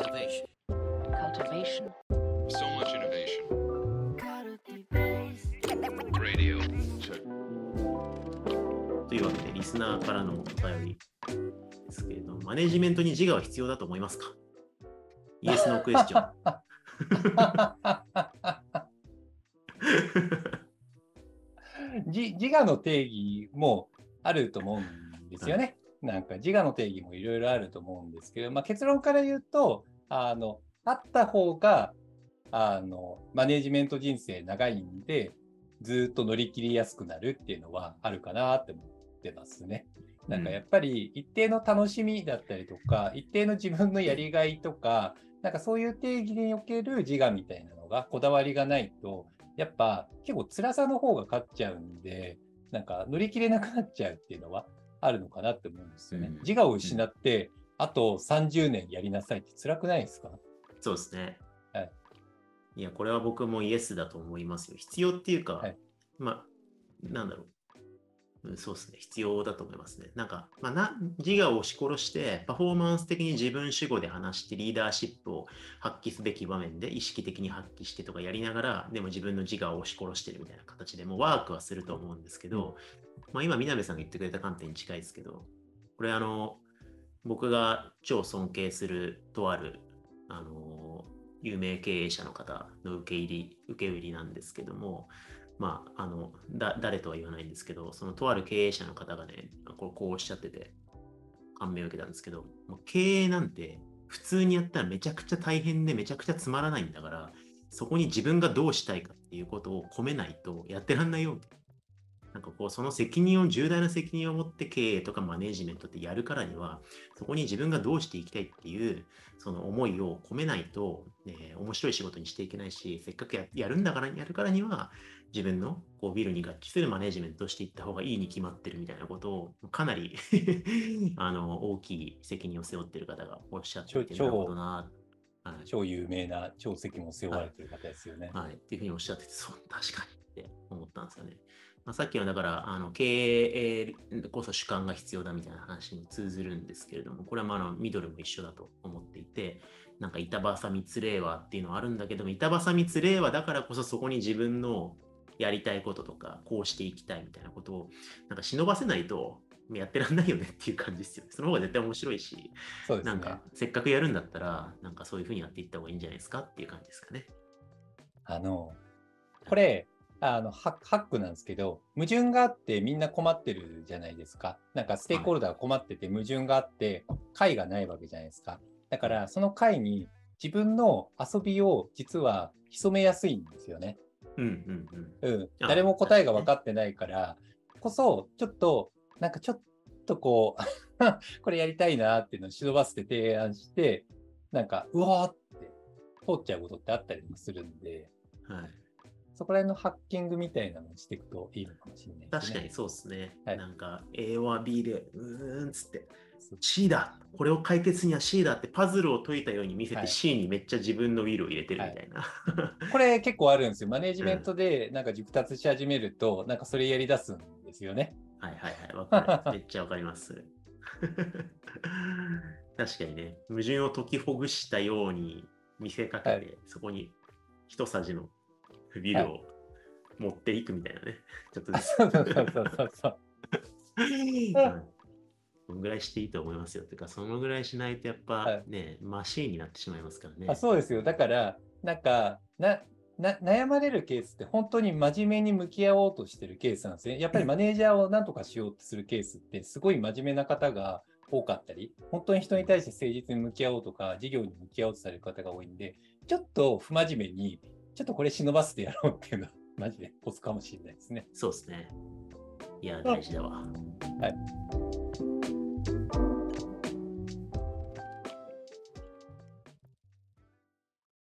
Innovation. cultivation, So much innovation. Radio. というわけで、リスナーからのお便りですけれども、マネジメントに自我は必要だと思いますか？イエスのクエスチョン。自自我の定義もあると思うんですよね。なんか自我の定義もいろいろあると思うんですけど、まあ、結論から言うと、あの、あった方が、あの、マネジメント人生長いんで、ずっと乗り切りやすくなるっていうのはあるかなって思ってますね。なんかやっぱり一定の楽しみだったりとか、一定の自分のやりがいとか、なんかそういう定義における自我みたいなのがこだわりがないと、やっぱ結構辛さの方が勝っちゃうんで、なんか乗り切れなくなっちゃうっていうのはあるのかなって思うんですよね。うん自我を失って、あと30年やりなさいって辛くないですか？そうですね。はい。いや、これは僕もイエスだと思いますよ。必要っていうか、はいまあ、なんだろう。うんそうですね。必要だと思いますね。なんか、まあ、な自我を押し殺して、パフォーマンス的に自分主語で話して、リーダーシップを発揮すべき場面で意識的に発揮してとかやりながら、でも自分の自我を押し殺してるみたいな形でもうワークはすると思うんですけど、まあ、今、南さんが言ってくれた観点に近いですけど、これ、あの、僕が超尊敬するとあるあの有名経営者の方の受け入り受け売りなんですけども、まあ、あのだ誰とは言わないんですけど、そのとある経営者の方がね、こうこうおっしゃってて、感銘を受けたんですけど、もう経営なんて普通にやったらめちゃくちゃ大変でめちゃくちゃつまらないんだから、そこに自分がどうしたいかっていうことを込めないとやってらんないよみたいな。なんかこう、その責任を、重大な責任を持って経営とかマネジメントってやるからには、そこに自分がどうしていきたいっていう、その思いを込めないと、えー面白い仕事にしていけないし、せっかくややるんだから、やるからには、自分のこうビルに合致するマネジメントをしていった方がいいに決まってるみたいなことを、かなり あの大きい責任を背負ってる方がおっしゃっていて、超なるほどな、はい超有名な超責も背負われてる方ですよね。はい、っていうふうにおっしゃってて、そう、確かにって思ったんですよね。まあ、さっきのだから、あの経営こそ主観が必要だみたいな話に通ずるんですけれども、これはまああのミドルも一緒だと思っていて、なんか板挟みつ令和っていうのはあるんだけども、板挟みつ令和だからこそそこに自分のやりたいこととか、こうしていきたいみたいなことを、なんか忍ばせないとやってらんないよねっていう感じですよね。その方が絶対面白いし、そうですね。なんかせっかくやるんだったら、なんかそういうふうにやっていった方がいいんじゃないですかっていう感じですかね。あの、これ、あのハハックなんですけど、矛盾があってみんな困ってるじゃないですか。なんかステークホルダーが困ってて矛盾があって解がないわけじゃないですか。だからその解に自分の遊びを実は潜めやすいんですよね。うんうんうん。うん。あ誰も答えが分かってないからこそ、ちょっと、なんかちょっとこう、これやりたいなっていうのを忍ばせて提案して、なんか、うわーって通っちゃうことってあったりもするんで、はい。そこら辺のハッキングみたいなのをしていくといいのかもしれないね。確かにそうですね。はいなんか A は B で、うーんっつって、C だこれを解決には C だってパズルを解いたように見せてはい C にめっちゃ自分のウィルを入れてるみたいな。これ結構あるんですよ。マネジメントでなんか熟達し始めると、なんかそれやり出すんですよね。はいはいはい、わかる。めっちゃわかります。確かにね、矛盾を解きほぐしたように見せかけて、はいそこに一さじのウィルを持っていくみたいなね。ちょっと。そうそうそうそうその ぐらいしていいと思いますよ。てか、そのぐらいしないとやっはいぱね、マシーンになってしまいますからね。あそうですよ。だから、なんかなな、悩まれるケースって本当に真面目に向き合おうとしてるケースなんですね。やっぱりマネージャーを何とかしようとするケースってすごい真面目な方が多かったり、本当に人に対して誠実に向き合おうとか、事業に向き合おうとされる方が多いんで、ちょっと不真面目に、ちょっとこれ忍ばせてやろうっていうのは、マジでコツかもしれないですね。そうですね。いや、大事だわ。はい